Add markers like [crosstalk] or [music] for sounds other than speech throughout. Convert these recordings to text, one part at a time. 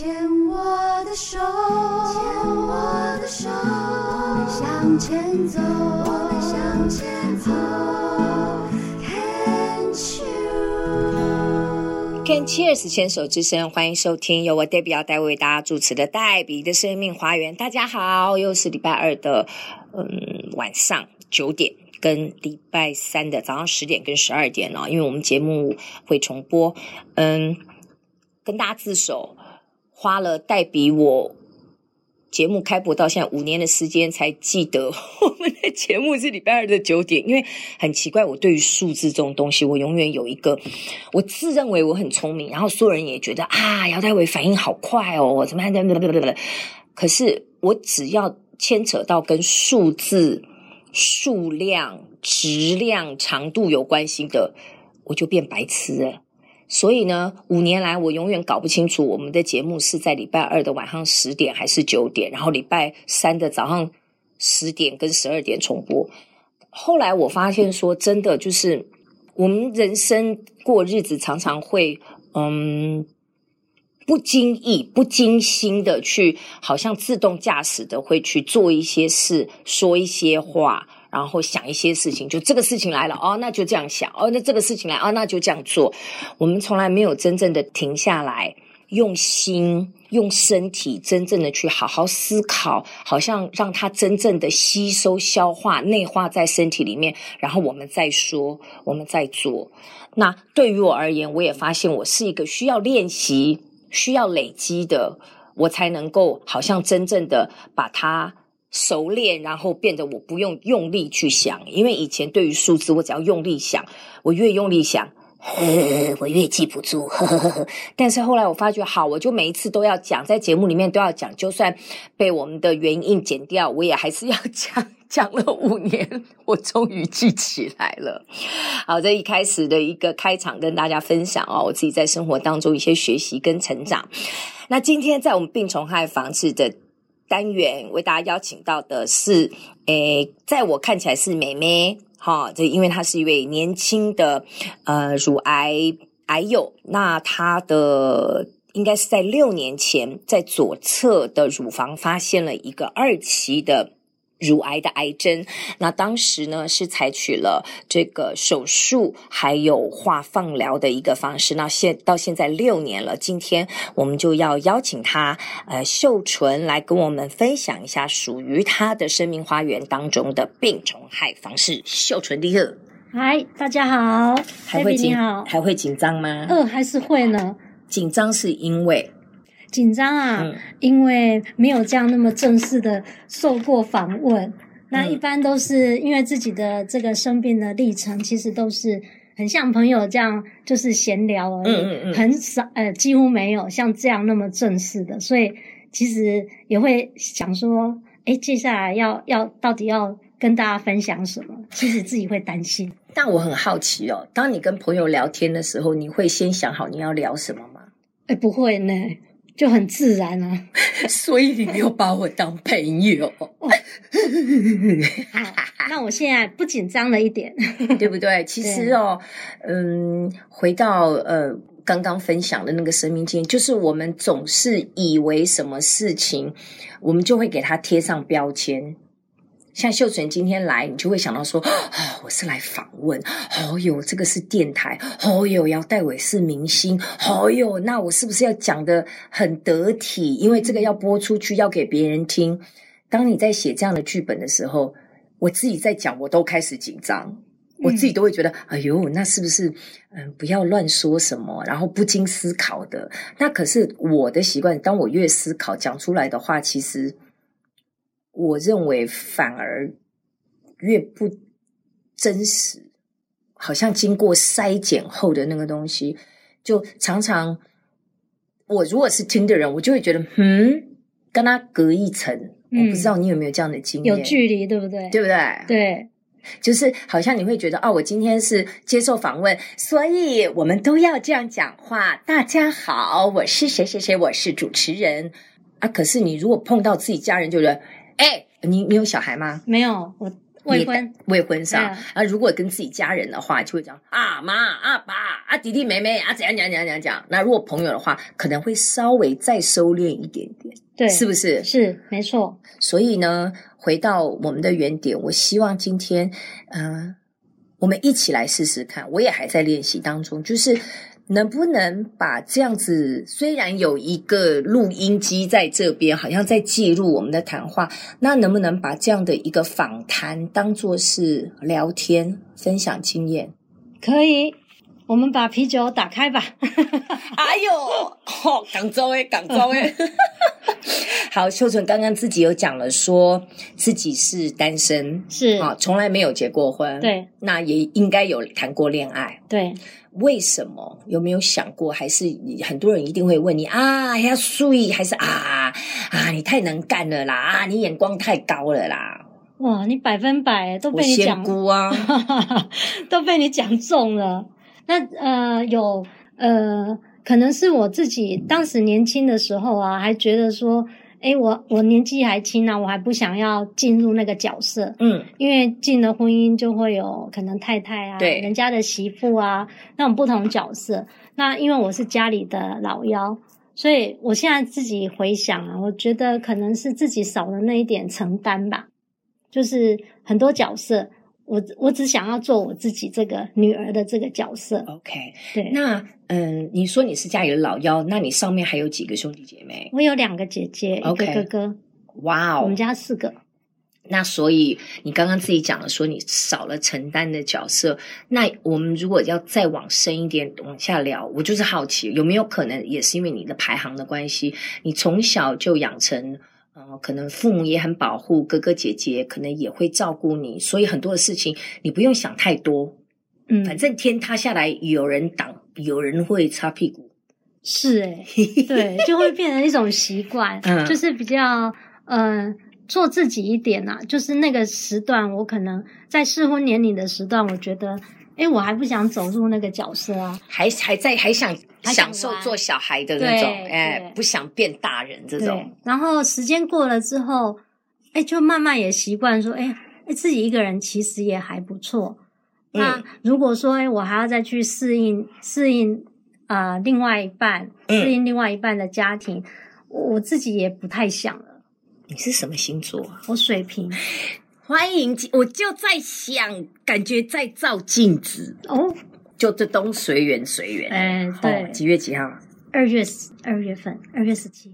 牵我的手，牵我的手，我们向前走，我们向前走。Can Cheers 牵手之声，欢迎收听由我 Debbie 要带为大家主持的黛比的生命花园。大家好，又是礼拜二的嗯晚上九点，跟礼拜三的早上十点跟十二点哦，因为我们节目会重播，嗯，跟大家自首。花了代比我节目开播到现在五年的时间，才记得 [laughs] 我们的节目是礼拜二的九点。因为很奇怪，我对于数字这种东西，我永远有一个，我自认为我很聪明，然后所有人也觉得啊，姚黛玮反应好快哦，怎么样？可是我只要牵扯到跟数字、数量、质量、长度有关系的，我就变白痴了。所以呢，五年来我永远搞不清楚我们的节目是在礼拜二的晚上十点还是九点，然后礼拜三的早上十点跟十二点重播。后来我发现说，真的就是我们人生过日子常常会，嗯，不经意、不经心的去，好像自动驾驶的会去做一些事，说一些话。然后想一些事情，就这个事情来了哦，那就这样想哦，那这个事情来哦，那就这样做。我们从来没有真正的停下来，用心、用身体，真正的去好好思考，好像让它真正的吸收、消化、内化在身体里面，然后我们再说，我们再做。那对于我而言，我也发现我是一个需要练习、需要累积的，我才能够好像真正的把它。熟练，然后变得我不用用力去想，因为以前对于数字，我只要用力想，我越用力想，呵 [laughs] 我越记不住呵呵呵。[laughs] 但是后来我发觉，好，我就每一次都要讲，在节目里面都要讲，就算被我们的原因剪掉，我也还是要讲。[laughs] 讲了五年，我终于记起来了。好，这一开始的一个开场，跟大家分享哦，我自己在生活当中一些学习跟成长。那今天在我们病虫害防治的。单元为大家邀请到的是，诶，在我看起来是妹妹，哈，这因为她是一位年轻的呃乳癌癌友，那她的应该是在六年前，在左侧的乳房发现了一个二期的。乳癌的癌症，那当时呢是采取了这个手术还有化放疗的一个方式。那现到现在六年了，今天我们就要邀请他，呃，秀纯来跟我们分享一下属于他的生命花园当中的病虫害方式。秀纯你好，嗨，大家好，还会紧还会紧张吗？呃，还是会呢。紧张是因为。紧张啊，嗯，因为没有这样那么正式的受过访问。那一般都是因为自己的这个生病的历程，其实都是很像朋友这样，就是闲聊而已，嗯嗯嗯，很少呃，几乎没有像这样那么正式的。所以其实也会想说，哎，接下来要要到底要跟大家分享什么？其实自己会担心。但我很好奇哦，当你跟朋友聊天的时候，你会先想好你要聊什么吗？哎，不会呢。就很自然啊，[laughs] 所以你没有把我当朋友。哦、那我现在不紧张了一点，[laughs] 对不对？其实哦，嗯，回到呃刚刚分享的那个生命经验，就是我们总是以为什么事情，我们就会给它贴上标签。像秀纯今天来，你就会想到说，哦，我是来访问，哦哟，这个是电台，哦哟，姚代伟是明星，哦哟，那我是不是要讲的很得体？因为这个要播出去，要给别人听。当你在写这样的剧本的时候，我自己在讲，我都开始紧张，我自己都会觉得，哎呦，那是不是嗯，不要乱说什么，然后不经思考的？那可是我的习惯，当我越思考，讲出来的话，其实。我认为反而越不真实，好像经过筛检后的那个东西，就常常我如果是听的人，我就会觉得，嗯，跟他隔一层。嗯，我不知道你有没有这样的经验？有距离，对不对？对不对？对，[laughs] 就是好像你会觉得，哦，我今天是接受访问，所以我们都要这样讲话。大家好，我是谁谁谁，我是主持人啊。可是你如果碰到自己家人，就觉得。哎，你你有小孩吗？没有，我未婚未婚上啊，如果跟自己家人的话，就会讲啊妈啊爸啊弟弟妹妹啊怎样怎样怎样怎样讲。那如果朋友的话，可能会稍微再收敛一点点，对，是不是？是没错。所以呢，回到我们的原点，我希望今天嗯、呃，我们一起来试试看。我也还在练习当中，就是。能不能把这样子，虽然有一个录音机在这边，好像在记录我们的谈话，那能不能把这样的一个访谈当做是聊天，分享经验？可以，我们把啤酒打开吧。哎呦，哦，广州诶，广州诶。[laughs] 好，秀纯刚刚自己有讲了，说自己是单身，是啊，从来没有结过婚，对，那也应该有谈过恋爱，对。为什么？有没有想过？还是很多人一定会问你啊，要睡还是啊啊？你太能干了啦！啊，你眼光太高了啦！哇，你百分百都被你讲，啊，[laughs] 都被你讲中了。那呃，有呃，可能是我自己当时年轻的时候啊，还觉得说。诶，我我年纪还轻呢，我还不想要进入那个角色，嗯，因为进了婚姻就会有可能太太啊，对，人家的媳妇啊，那种不同角色。那因为我是家里的老幺，所以我现在自己回想啊，我觉得可能是自己少了那一点承担吧，就是很多角色。我我只想要做我自己这个女儿的这个角色。OK，对。那嗯，你说你是家里的老幺，那你上面还有几个兄弟姐妹？我有两个姐姐，okay. 一个哥哥。哇哦，我们家四个。那所以你刚刚自己讲了，说你少了承担的角色。那我们如果要再往深一点往下聊，我就是好奇，有没有可能也是因为你的排行的关系，你从小就养成。呃，可能父母也很保护哥哥姐姐，可能也会照顾你，所以很多的事情你不用想太多。嗯，反正天塌下来有人挡，有人会擦屁股。是诶，对，就会变成一种习惯，嗯，就是比较呃做自己一点呐、啊。就是那个时段，我可能在适婚年龄的时段，我觉得。哎，我还不想走入那个角色啊，还还在还想享受做小孩的那种，哎，不想变大人这种。然后时间过了之后，哎，就慢慢也习惯说，哎，哎，自己一个人其实也还不错。嗯、那如果说，哎，我还要再去适应适应啊、呃，另外一半适应另外一半的家庭，嗯、我自己也不太想了。你是什么星座？我水瓶。欢迎，我就在想，感觉在照镜子哦，就这东随缘随缘。哎，对，几月几号？二月十二月份，二月十七。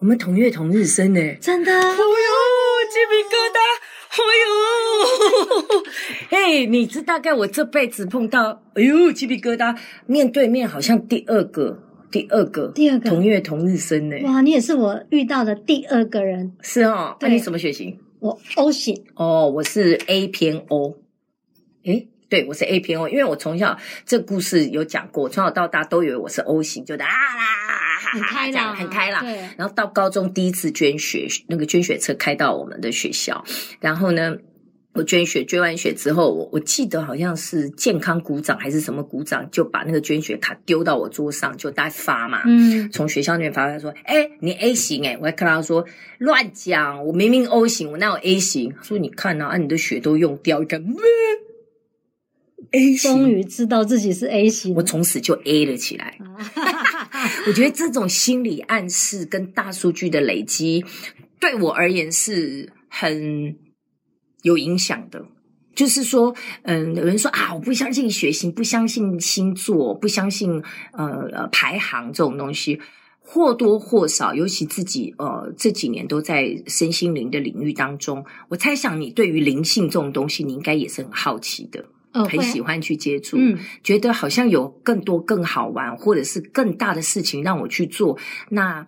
我们同月同日生呢，真的。哎呦，鸡皮疙瘩！哎呦，[laughs] 哎，你知大概我这辈子碰到，哎呦，鸡皮疙瘩，面对面好像第二个，第二个，第二个同月同日生呢。哇，你也是我遇到的第二个人。是哦，那你什么血型？我 O 型哦，我是 A 偏 O，诶，对，我是 A 偏 O，因为我从小这故事有讲过，从小到大都以为我是 O 型，就啊啦，很开朗，很开朗。对，然后到高中第一次捐血，那个捐血车开到我们的学校，然后呢，我捐血，捐完血之后，我我记得好像是健康股长还是什么股长，就把那个捐血卡丢到我桌上，就在发嘛。嗯，从学校那边发，他说：“哎，你 A 型哎。”我还看到他说：“乱讲，我明明 O 型，我哪有 A 型？”他说：“你看呐，啊，你的血都用掉，一个 A 型。”终于知道自己是 A 型，我从此就 A 了起来。[laughs] 我觉得这种心理暗示跟大数据的累积，对我而言是很。有影响的，就是说，嗯，有人说啊，我不相信血型，不相信星座，不相信呃呃排行这种东西，或多或少，尤其自己呃这几年都在身心灵的领域当中，我猜想你对于灵性这种东西，你应该也是很好奇的，哦、很喜欢去接触，嗯，觉得好像有更多更好玩，或者是更大的事情让我去做，那。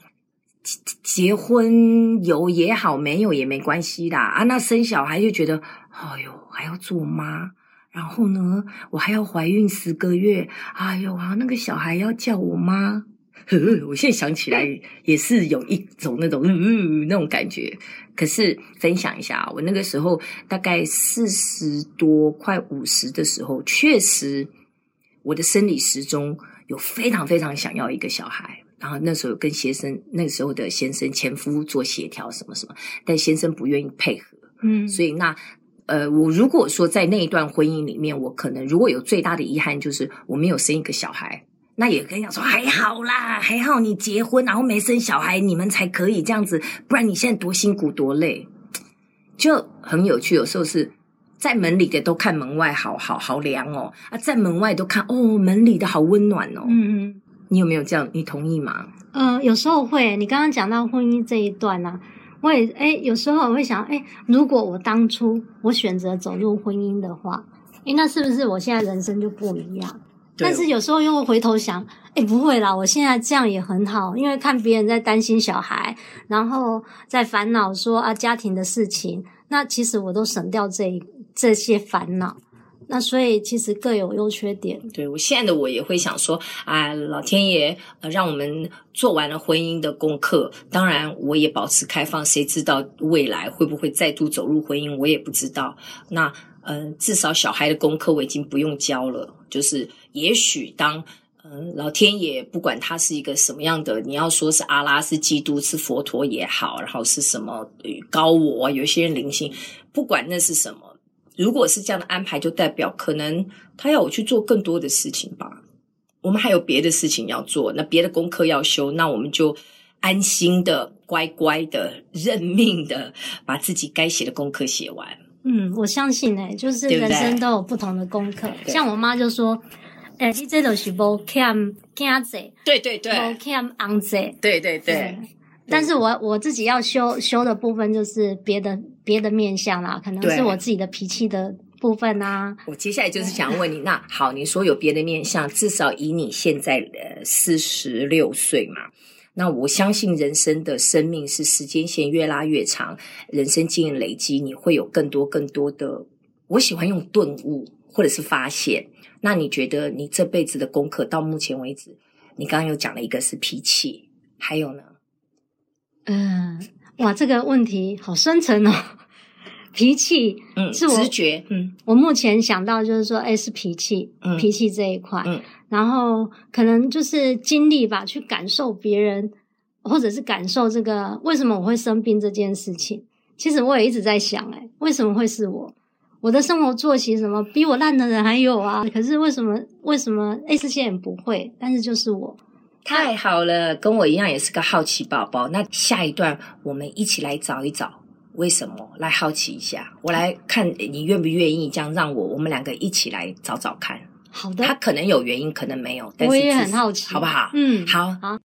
结结婚有也好，没有也没关系啦。啊，那生小孩就觉得，哎呦，还要做妈，然后呢，我还要怀孕十个月，哎呦啊，那个小孩要叫我妈，呵呵，我现在想起来也是有一种那种嗯嗯那种感觉。可是分享一下，我那个时候大概四十多快五十的时候，确实我的生理时钟有非常非常想要一个小孩。然后那时候跟先生，那个时候的先生前夫做协调什么什么，但先生不愿意配合，嗯，所以那呃，我如果说在那一段婚姻里面，我可能如果有最大的遗憾就是我没有生一个小孩，那也跟你讲说还好啦，还好你结婚然后没生小孩，你们才可以这样子，不然你现在多辛苦多累，就很有趣。有时候是在门里的都看门外好好好凉哦，啊，在门外都看哦，门里的好温暖哦。嗯嗯，你有没有这样？你同意吗？呃，有时候会。你刚刚讲到婚姻这一段呢、啊，我也诶有时候我会想，诶如果我当初我选择走入婚姻的话，诶那是不是我现在人生就不一样？但是有时候又会回头想，诶不会啦，我现在这样也很好，因为看别人在担心小孩，然后在烦恼说啊家庭的事情，那其实我都省掉这这些烦恼。那所以其实各有优缺点。对，我现在的我也会想说，啊，老天爷，呃，让我们做完了婚姻的功课。当然，我也保持开放，谁知道未来会不会再度走入婚姻，我也不知道。那，嗯、呃，至少小孩的功课我已经不用教了。就是，也许当，嗯、老天爷不管他是一个什么样的，你要说是阿拉，是基督，是佛陀也好，然后是什么高我，有些人灵性，不管那是什么。如果是这样的安排，就代表可能他要我去做更多的事情吧。我们还有别的事情要做，那别的功课要修，那我们就安心的、乖乖的、认命的，把自己该写的功课写完。嗯，我相信哎、欸，就是人生都有不同的功课。像我妈就说：“哎、欸，你这都是无欠囝子，对对对，无欠翁子，对对对。”但是我我自己要修修的部分就是别的别的面相啦，可能是我自己的脾气的部分啊。我接下来就是想问你，那好，你说有别的面相，至少以你现在呃四十六岁嘛，那我相信人生的生命是时间线越拉越长，人生经验累积，你会有更多更多的。我喜欢用顿悟或者是发现。那你觉得你这辈子的功课到目前为止，你刚刚有讲了一个是脾气，还有呢？嗯，哇，这个问题好深沉哦。[laughs] 脾气，嗯，是我直觉，嗯，我目前想到就是说，哎，是脾气，嗯，脾气这一块，嗯，然后可能就是经历吧，去感受别人，或者是感受这个为什么我会生病这件事情。其实我也一直在想，哎，为什么会是我？我的生活作息什么比我烂的人还有啊？可是为什么？为什么？哎，这些人不会，但是就是我。太好了，跟我一样也是个好奇宝宝。那下一段我们一起来找一找为什么，来好奇一下。我来看你愿不愿意这样让我，我们两个一起来找找看。好的，他可能有原因，可能没有，但是我也很好奇，好不好？嗯，好，好。